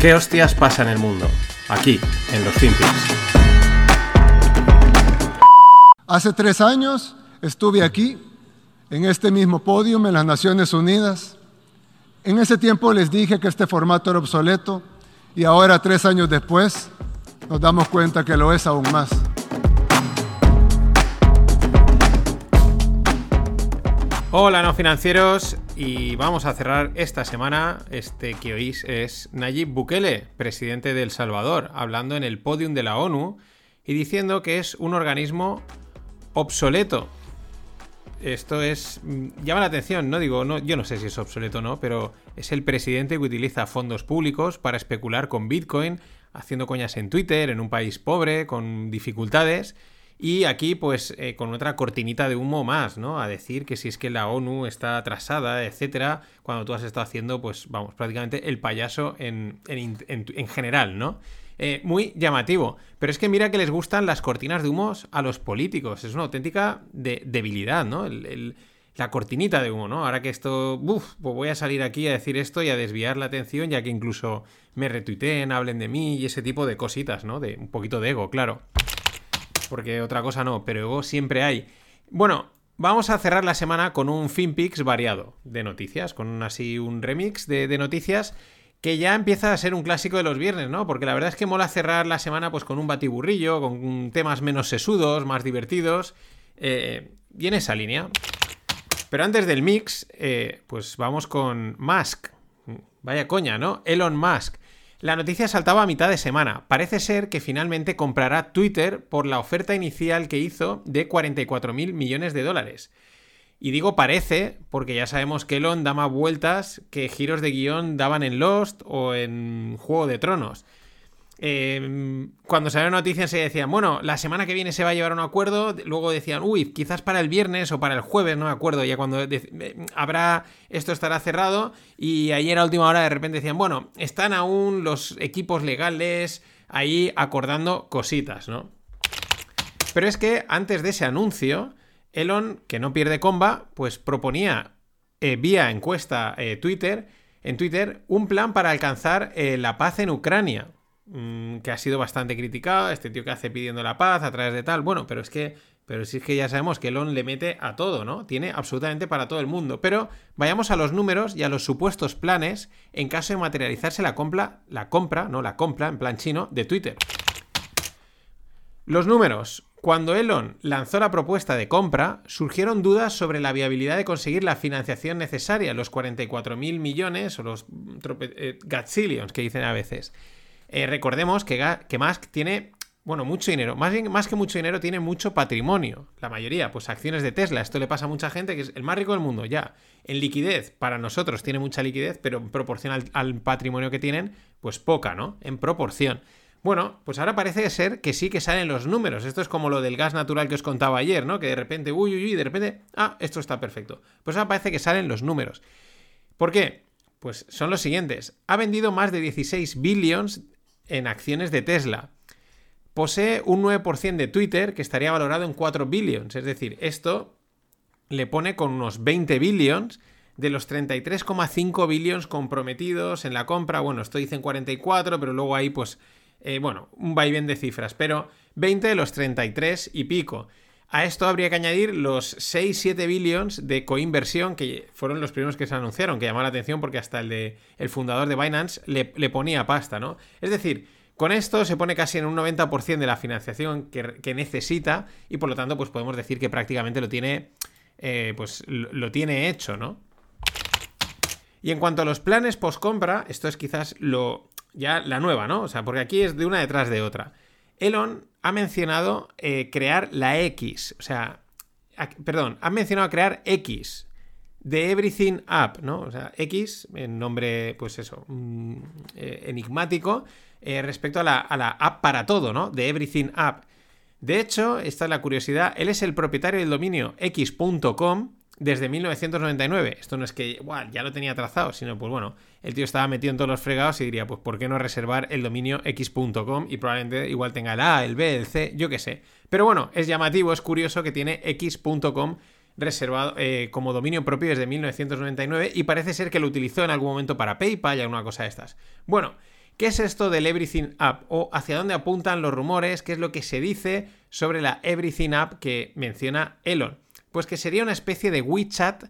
¿Qué hostias pasa en el mundo? Aquí, en los FinPix. Hace tres años estuve aquí, en este mismo podio en las Naciones Unidas. En ese tiempo les dije que este formato era obsoleto y ahora, tres años después, nos damos cuenta que lo es aún más. Hola no financieros y vamos a cerrar esta semana, este que oís es Nayib Bukele, presidente de El Salvador, hablando en el podium de la ONU y diciendo que es un organismo obsoleto. Esto es. Mm, llama la atención, no digo, no, yo no sé si es obsoleto o no, pero es el presidente que utiliza fondos públicos para especular con Bitcoin, haciendo coñas en Twitter, en un país pobre, con dificultades. Y aquí, pues, eh, con otra cortinita de humo más, ¿no? A decir que si es que la ONU está atrasada, etcétera, cuando tú has estado haciendo, pues, vamos, prácticamente el payaso en, en, general, ¿no? Eh, muy llamativo. Pero es que mira que les gustan las cortinas de humos a los políticos. Es una auténtica debilidad, ¿no? la cortinita de humo, ¿no? Ahora que esto, uff, pues voy a salir aquí a decir esto y a desviar la atención, ya que incluso me retuiteen, hablen de mí y ese tipo de cositas, ¿no? De un poquito de ego, claro porque otra cosa no, pero siempre hay. Bueno, vamos a cerrar la semana con un FinPix variado de noticias, con así un remix de, noticias que ya empieza a ser un clásico de los viernes, ¿no? Porque la verdad es que mola cerrar la semana pues con un batiburrillo, con temas menos sesudos, más divertidos, eh, y en esa línea. Pero antes del mix, eh, pues vamos con Musk. Vaya coña, ¿no? Elon Musk. La noticia saltaba a mitad de semana. Parece ser que finalmente comprará Twitter por la oferta inicial que hizo de 44 mil millones de dólares. Y digo parece, porque ya sabemos que Elon da más vueltas que giros de guion daban en Lost o en Juego de Tronos. Em, cuando salió la noticia se decían, bueno, la semana que viene se va a llevar un acuerdo, luego decían, uy, quizás para el viernes o para el jueves, no me acuerdo, ya cuando eh, habrá, esto estará cerrado, y ayer a última hora de repente decían, bueno, están aún los equipos legales ahí acordando cositas, ¿no? Pero es que antes de ese anuncio, Elon, que no pierde comba, pues proponía eh, vía encuesta eh, Twitter, en Twitter, un plan para alcanzar la paz en Ucrania. Mm, que ha sido bastante criticado, este tío que hace pidiendo la paz a través de tal, bueno, pero es que, pero sí es que ya sabemos que Elon le mete a todo, ¿no? Tiene absolutamente para todo el mundo, pero vayamos a los números y a los supuestos planes en caso de materializarse la compra, la compra, no la compra en plan chino de Twitter. Los números. Cuando Elon lanzó la propuesta de compra, surgieron dudas sobre la viabilidad de conseguir la financiación necesaria, los 44.000 millones o los eh, que dicen a veces. Eh, recordemos que, que Musk tiene bueno, mucho dinero. Más, más que mucho dinero, tiene mucho patrimonio. La mayoría, pues acciones de Tesla. Esto le pasa a mucha gente que es el más rico del mundo, ya. En liquidez, para nosotros tiene mucha liquidez, pero en proporción al, patrimonio que tienen, pues poca, ¿no? En proporción. Bueno, pues ahora parece ser que sí que salen los números. Esto es como lo del gas natural que os contaba ayer, ¿no? Que de repente, uy, uy, uy, de repente, ah, esto está perfecto. Pues ahora parece que salen los números. ¿Por qué? Pues son los siguientes. Ha vendido más de 16 billions en acciones de Tesla. Posee un 9% de Twitter que estaría valorado en 4 billions. Es decir, esto le pone con unos 20 billions de los 33,5 billions comprometidos en la compra. Bueno, esto dice en 44, pero luego ahí pues, eh, bueno, un vaivén de cifras. Pero 20 de los 33 y pico. A esto habría que añadir los 6-7 billions de coinversión que fueron los primeros que se anunciaron, que llamó la atención porque hasta el de el fundador de Binance le, ponía pasta, ¿no? Es decir, con esto se pone casi en un 90% de la financiación que, necesita y por lo tanto pues podemos decir que prácticamente lo tiene, eh, pues lo, tiene hecho, ¿no? Y en cuanto a los planes post-compra, esto es quizás lo ya la nueva, ¿no? O sea, porque aquí es de una detrás de otra. Elon ha mencionado eh, crear la X, o sea, perdón, ha mencionado crear X de Everything App, ¿no? O sea, X, en nombre, pues eso, mm, eh, enigmático, eh, respecto a la, a la, app para todo, ¿no? De Everything App. De hecho, esta es la curiosidad, él es el propietario del dominio x.com desde 1999. Esto no es que ya lo tenía trazado, sino pues bueno, el tío estaba metido en todos los fregados y diría, pues ¿por qué no reservar el dominio x.com? Y probablemente igual tenga el A, el B, el C, yo qué sé. Pero bueno, es llamativo, es curioso que tiene x.com reservado eh, como dominio propio desde 1999 y parece ser que lo utilizó en algún momento para PayPal y alguna cosa de estas. Bueno, ¿Qué es esto del Everything App? ¿O hacia dónde apuntan los rumores? ¿Qué es lo que se dice sobre la Everything App que menciona Elon? Pues que sería una especie de WeChat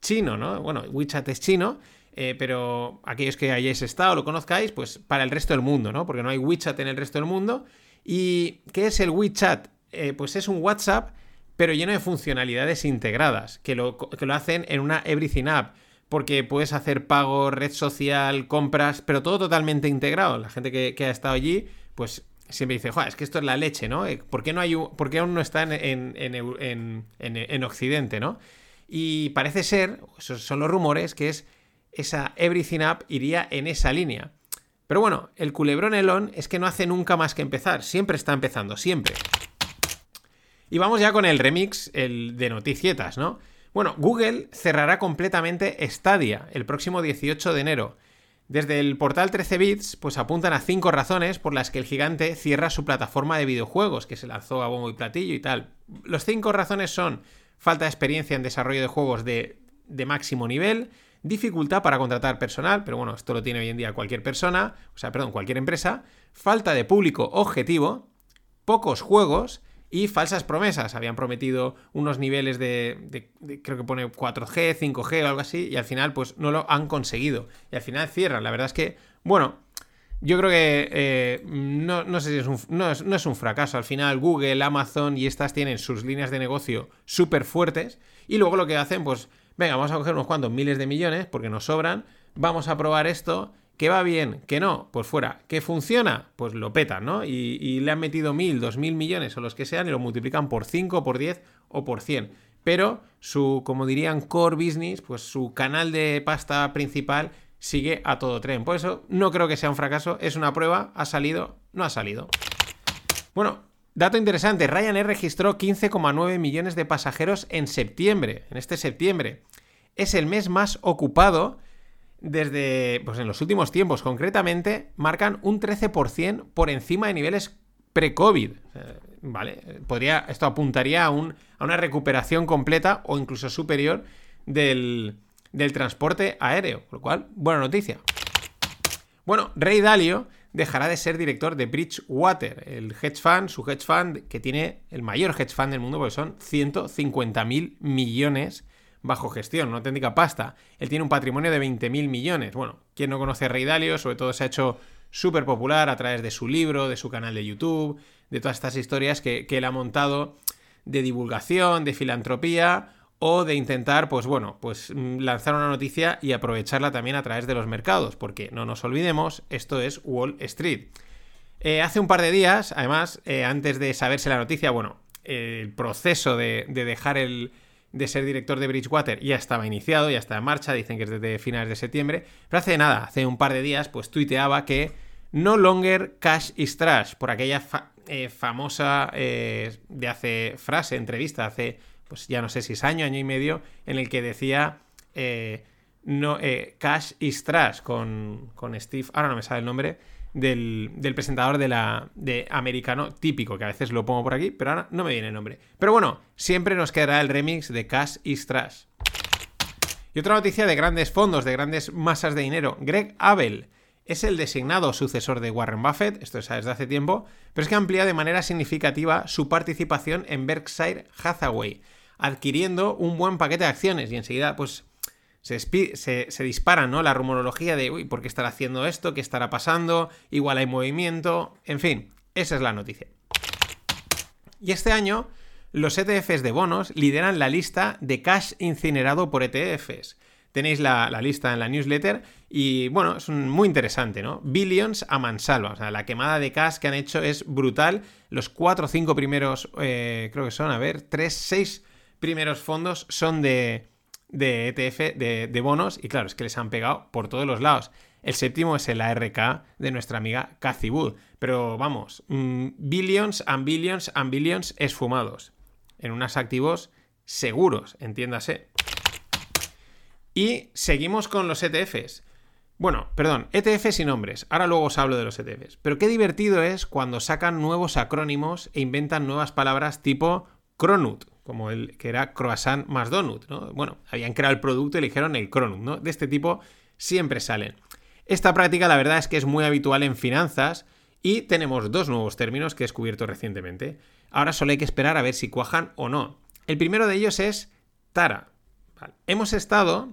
chino, ¿no? Bueno, WeChat es chino, eh, pero aquellos que hayáis estado, lo conozcáis, pues para el resto del mundo, ¿no? Porque no hay WeChat en el resto del mundo. ¿Y qué es el WeChat? Eh, pues es un WhatsApp, pero lleno de funcionalidades integradas, que lo, que lo hacen en una Everything App porque puedes hacer pago, red social, compras, pero todo totalmente integrado. La gente que, ha estado allí, pues siempre dice, Joder, es que esto es la leche, ¿no? Eh, ¿Por qué, no hay por qué aún no está en, en, Occidente, ¿no? Y parece ser, esos son los rumores, que es esa Everything App iría en esa línea. Pero bueno, el culebrón Elon es que no hace nunca más que empezar, siempre está empezando, siempre. Y vamos ya con el remix, el de noticietas, ¿no? Bueno, Google cerrará completamente Stadia el próximo 18 de enero. Desde el portal 13 bits, pues apuntan a cinco razones por las que el gigante cierra su plataforma de videojuegos, que se lanzó a bombo y platillo y tal. Los cinco razones son falta de experiencia en desarrollo de juegos de, de máximo nivel, dificultad para contratar personal, pero bueno, esto lo tiene hoy en día cualquier persona, o sea, perdón, cualquier empresa, falta de público objetivo, pocos juegos y falsas promesas. Habían prometido unos niveles de, creo que pone 4G, 5G o algo así, y al final pues no lo han conseguido. Y al final cierran. La verdad es que, bueno, yo creo que eh, no, sé si es un, no, es, un fracaso. Al final Google, Amazon y estas tienen sus líneas de negocio súper fuertes y luego lo que hacen, pues, venga, vamos a coger unos cuantos miles de millones porque nos sobran, vamos a probar esto ¿Que va bien? ¿Que no? Pues fuera. ¿Que funciona? Pues lo petan, ¿no? Y, le han metido mil, dos mil millones o los que sean y lo multiplican por 5, por 10 o por 100. Pero su, como dirían, core business, pues su canal de pasta principal sigue a todo tren. Por eso no creo que sea un fracaso, es una prueba, ha salido, no ha salido. Bueno, dato interesante, Ryanair registró 15,9 millones de pasajeros en septiembre, en este septiembre. Es el mes más ocupado desde, pues en los últimos tiempos concretamente, marcan un 13% por encima de niveles pre-COVID. Vale, podría, esto apuntaría a, un, a, una recuperación completa o incluso superior del, del transporte aéreo, lo cual, buena noticia. Bueno, Ray Dalio dejará de ser director de Bridgewater, el hedge fund, su hedge fund que tiene el mayor hedge fund del mundo, porque son 150 mil millones bajo gestión, una auténtica pasta. Él tiene un patrimonio de 20.000 millones. Bueno, quien no conoce a Rey Dalio, sobre todo se ha hecho súper popular a través de su libro, de su canal de YouTube, de todas estas historias que, él ha montado de divulgación, de filantropía o de intentar, pues bueno, pues mm, lanzar una noticia y aprovecharla también a través de los mercados, porque no nos olvidemos, esto es Wall Street. Eh, hace un par de días, además, eh, antes de saberse la noticia, bueno, el proceso de dejar el, de ser director de Bridgewater. Ya estaba iniciado, ya está en marcha, dicen que es desde finales de septiembre, pero hace nada, hace un par de días, pues tuiteaba que no longer cash is trash, por aquella eh, famosa eh, de hace frase, entrevista, hace, pues ya no sé si es año, año y medio, en el que decía eh, no, cash is trash con, con Steve, ahora no me sabe el nombre, del, presentador de la de americano típico, que a veces lo pongo por aquí, pero ahora no me viene el nombre. Pero bueno, siempre nos quedará el remix de Cash is Trash. Y otra noticia de grandes fondos, de grandes masas de dinero. Greg Abel es el designado sucesor de Warren Buffett, esto es desde hace tiempo, pero es que amplía de manera significativa su participación en Berkshire Hathaway, adquiriendo un buen paquete de acciones y enseguida pues se, se, disparan, ¿no? La rumorología de, uy, ¿por qué estará haciendo esto? ¿Qué estará pasando? Igual hay movimiento. En fin, esa es la noticia. Y este año, los ETFs de bonos lideran la lista de cash incinerado por ETFs. Tenéis la, lista en la newsletter y bueno, es muy interesante, ¿no? Billions a mansalva, o sea, la quemada de cash que han hecho es brutal. Los cuatro o cinco primeros, eh, creo que son, a ver, tres, seis primeros fondos son de, de ETF, de, bonos, y claro, es que les han pegado por todos los lados. El séptimo es el ARK de nuestra amiga Cathy Wood. Pero vamos, mm, billions and billions and billions esfumados. En unos activos seguros, entiéndase. Y seguimos con los ETFs. Bueno, perdón, ETFs y nombres. Ahora luego os hablo de los ETFs. Pero qué divertido es cuando sacan nuevos acrónimos e inventan nuevas palabras tipo Cronut, como el que era croissant más donut, ¿no? Bueno, habían creado el producto y eligieron el Cronut, ¿no? De este tipo siempre salen. Esta práctica la verdad es que es muy habitual en finanzas y tenemos dos nuevos términos que he descubierto recientemente. Ahora solo hay que esperar a ver si cuajan o no. El primero de ellos es Tara. Hemos estado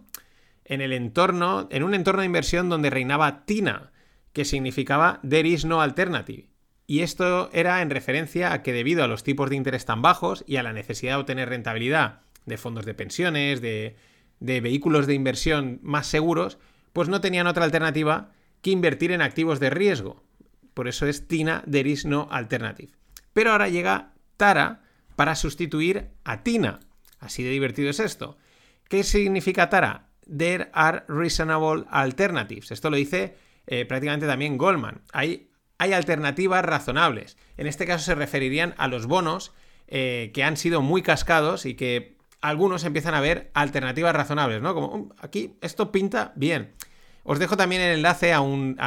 en el entorno, en un entorno de inversión donde reinaba Tina, que significaba There is no alternative. Y esto era en referencia a que debido a los tipos de interés tan bajos y a la necesidad de obtener rentabilidad de fondos de pensiones, de, vehículos de inversión más seguros, pues no tenían otra alternativa que invertir en activos de riesgo. Por eso es Tina, there is no alternative. Pero ahora llega Tara para sustituir a Tina. Así de divertido es esto. ¿Qué significa Tara? There are reasonable alternatives. Esto lo dice eh, prácticamente también Goldman. Hay, hay, alternativas razonables. En este caso se referirían a los bonos eh, que han sido muy cascados y que algunos empiezan a ver alternativas razonables, ¿no? Como um, aquí esto pinta bien. Os dejo también el enlace a un,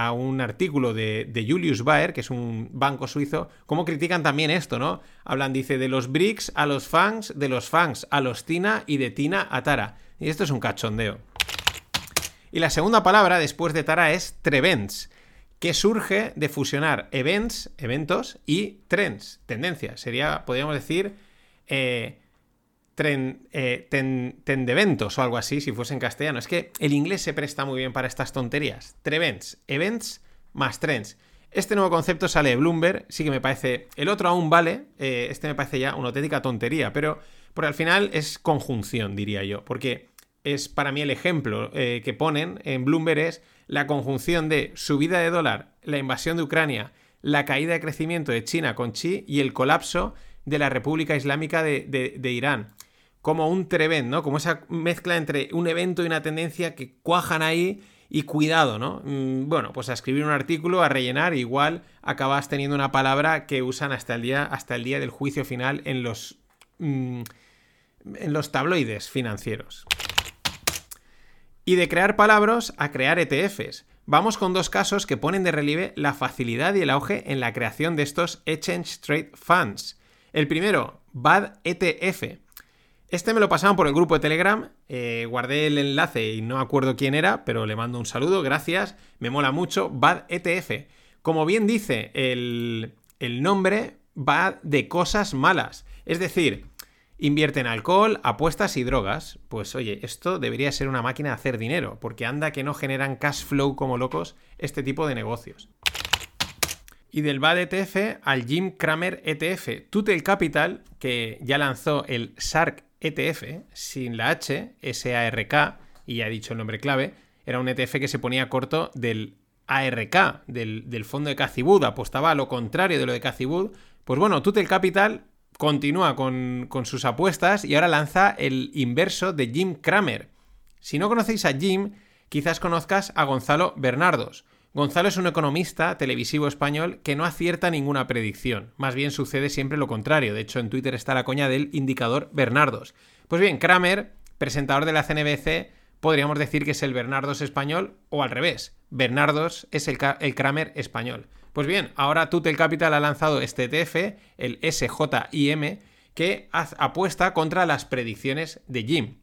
artículo de, Julius Baer, que es un banco suizo, cómo critican también esto, ¿no? Hablan, dice, de los BRICS a los FANGs, de los FANGs a los TINA y de TINA a TARA. Y esto es un cachondeo. Y la segunda palabra después de TARA es TREVENTS, que surge de fusionar events, eventos, y trends, tendencias. Sería, podríamos decir, eh, eh, ten, de eventos o algo así, si fuese en castellano. Es que el inglés se presta muy bien para estas tonterías. Trevents, events más trends. Este nuevo concepto sale de Bloomberg, sí que me parece. El otro aún vale, eh, este me parece ya una auténtica tontería, pero porque al final es conjunción, diría yo, porque es para mí el ejemplo eh, que ponen en Bloomberg es la conjunción de subida de dólar, la invasión de Ucrania, la caída de crecimiento de China con Xi y el colapso de la República Islámica de Irán como un trevent, ¿no? Como esa mezcla entre un evento y una tendencia que cuajan ahí y cuidado, ¿no? Mm, bueno, pues a escribir un artículo, a rellenar, igual acabas teniendo una palabra que usan hasta el día, hasta el día del juicio final en los, mm, en los tabloides financieros. Y de crear palabras a crear ETFs. Vamos con dos casos que ponen de relieve la facilidad y el auge en la creación de estos Exchange Trade Funds. El primero, BAD ETF este me lo pasaron por el grupo de Telegram, eh, guardé el enlace y no acuerdo quién era, pero le mando un saludo, gracias, me mola mucho, BAD ETF. Como bien dice el, el nombre, va de cosas malas, es decir, invierte en alcohol, apuestas y drogas. Pues oye, esto debería ser una máquina de hacer dinero, porque anda que no generan cash flow como locos este tipo de negocios. Y del BAD ETF al Jim Cramer ETF, Tutel Capital, que ya lanzó el SARK ETF sin la H, SARK, y ya he dicho el nombre clave, era un ETF que se ponía corto del ARK, del, fondo de Cacibud, apostaba a lo contrario de lo de Cacibud. Pues bueno, Tutel Capital continúa con, sus apuestas y ahora lanza el inverso de Jim Cramer. Si no conocéis a Jim, quizás conozcas a Gonzalo Bernardos. Gonzalo es un economista televisivo español que no acierta ninguna predicción. Más bien sucede siempre lo contrario. De hecho, en Twitter está la coña del indicador Bernardos. Pues bien, Kramer, presentador de la CNBC, podríamos decir que es el Bernardos español o al revés. Bernardos es el, Kramer español. Pues bien, ahora Tutel Capital ha lanzado este ETF, el SJIM, que apuesta contra las predicciones de Jim.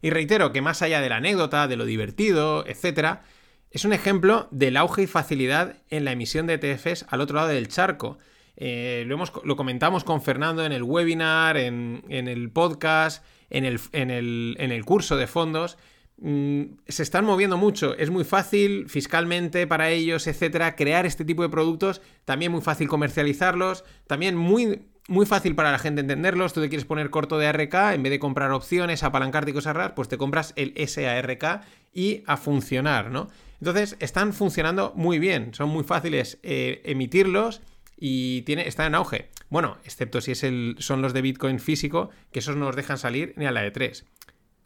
Y reitero que más allá de la anécdota, de lo divertido, etcétera, es un ejemplo del auge y facilidad en la emisión de ETFs al otro lado del charco. Eh, lo, hemos, lo, comentamos con Fernando en el webinar, en, el podcast, en el, en, el, curso de fondos. Mm, se están moviendo mucho, es muy fácil fiscalmente para ellos, etcétera, crear este tipo de productos, también muy fácil comercializarlos, también muy, muy fácil para la gente entenderlos. Tú te quieres poner corto de ARK, en vez de comprar opciones, apalancarte y cosas raras, pues te compras el SARK y a funcionar, ¿no? Entonces, están funcionando muy bien, son muy fáciles eh, emitirlos y tiene, están en auge. Bueno, excepto si es el, son los de Bitcoin físico, que esos no los dejan salir ni a la de 3.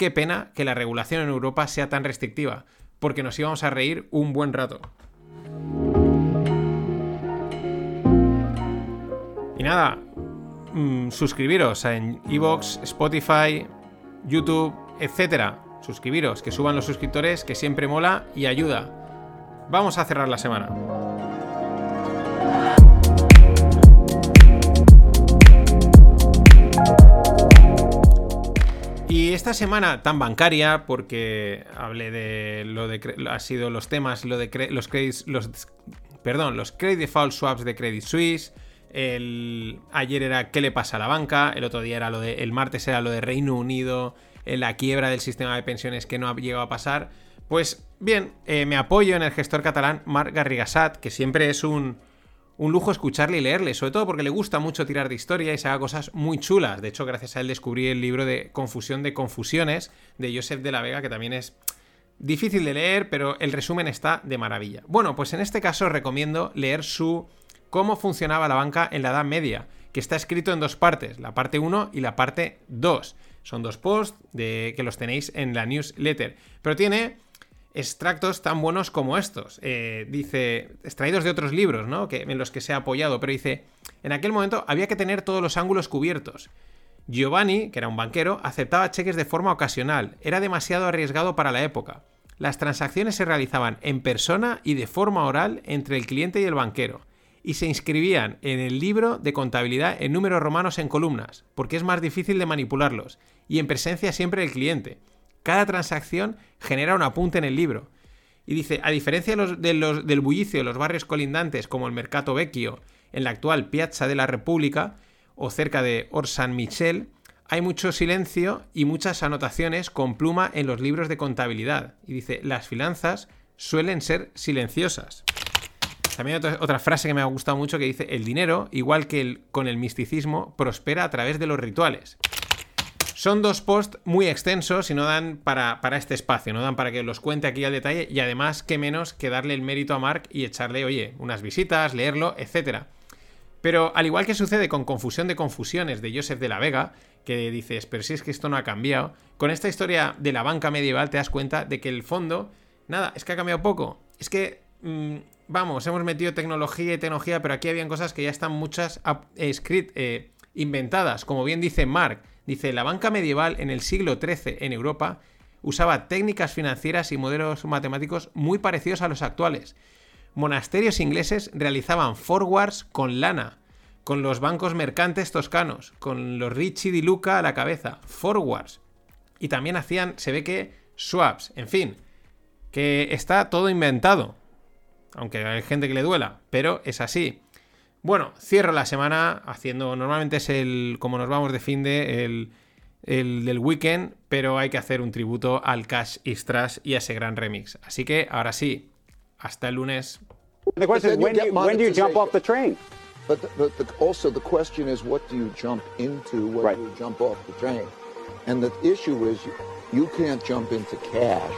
Qué pena que la regulación en Europa sea tan restrictiva, porque nos íbamos a reír un buen rato. Y nada, mm, suscribiros en Evox, Spotify, YouTube, etcétera suscribiros, que suban los suscriptores, que siempre mola y ayuda. Vamos a cerrar la semana. Y esta semana tan bancaria, porque hablé de lo de ha sido los temas, lo de los credits, los perdón, los credit default swaps de Credit Suisse. El, ayer era qué le pasa a la banca, el otro día era lo de, el martes era lo de Reino Unido, la quiebra del sistema de pensiones que no ha llegado a pasar. Pues bien, eh, me apoyo en el gestor catalán Marc Garrigasat, que siempre es un, un lujo escucharle y leerle, sobre todo porque le gusta mucho tirar de historia y se haga cosas muy chulas. De hecho, gracias a él descubrí el libro de Confusión de Confusiones de Joseph de la Vega, que también es difícil de leer, pero el resumen está de maravilla. Bueno, pues en este caso recomiendo leer su Cómo funcionaba la banca en la Edad Media, que está escrito en dos partes, la parte 1 y la parte 2. Son dos posts que los tenéis en la newsletter, pero tiene extractos tan buenos como estos. Eh, dice, extraídos de otros libros, ¿no? Que, en los que se ha apoyado, pero dice, en aquel momento había que tener todos los ángulos cubiertos. Giovanni, que era un banquero, aceptaba cheques de forma ocasional, era demasiado arriesgado para la época. Las transacciones se realizaban en persona y de forma oral entre el cliente y el banquero, y se inscribían en el libro de contabilidad en números romanos en columnas, porque es más difícil de manipularlos, y en presencia siempre del cliente. Cada transacción genera un apunte en el libro. Y dice, a diferencia del bullicio de los barrios colindantes como el Mercato Vecchio, en la actual Piazza de la República, o cerca de Orsan Michel, hay mucho silencio y muchas anotaciones con pluma en los libros de contabilidad. Y dice, las finanzas suelen ser silenciosas. También otra, otra, frase que me ha gustado mucho que dice, el dinero, igual que con el misticismo, prospera a través de los rituales. Son dos posts muy extensos y no dan para, para, este espacio, no dan para que los cuente aquí al detalle y además, qué menos que darle el mérito a Mark y echarle, oye, unas visitas, leerlo, etcétera. Pero al igual que sucede con Confusión de Confusiones de Joseph de la Vega, que dices, pero si es que esto no ha cambiado, con esta historia de la banca medieval te das cuenta de que el fondo, nada, es que ha cambiado poco. Es que, mmm, vamos, hemos metido tecnología y tecnología, pero aquí habían cosas que ya están muchas eh, eh, inventadas. Como bien dice Mark, dice, la banca medieval en el siglo XIII en Europa usaba técnicas financieras y modelos matemáticos muy parecidos a los actuales monasterios ingleses realizaban forwards con lana, con los bancos mercantes toscanos, con los Ricci di Luca a la cabeza, forwards. Y también hacían, se ve que, swaps, en fin, que está todo inventado. Aunque hay gente que le duela, pero es así. Bueno, cierro la semana haciendo, normalmente es el, como nos vamos de fin de, el, el del weekend, pero hay que hacer un tributo al Cash Istras y a ese gran remix. Así que ahora sí, hasta el lunes. The question is, when, do you, when do you jump off the train? But, the, but the, also the question is, what do you jump into when right. you jump off the train? And the issue is, you, you can't jump into cash.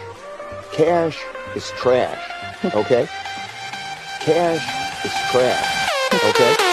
Cash is trash, okay? cash is trash, okay?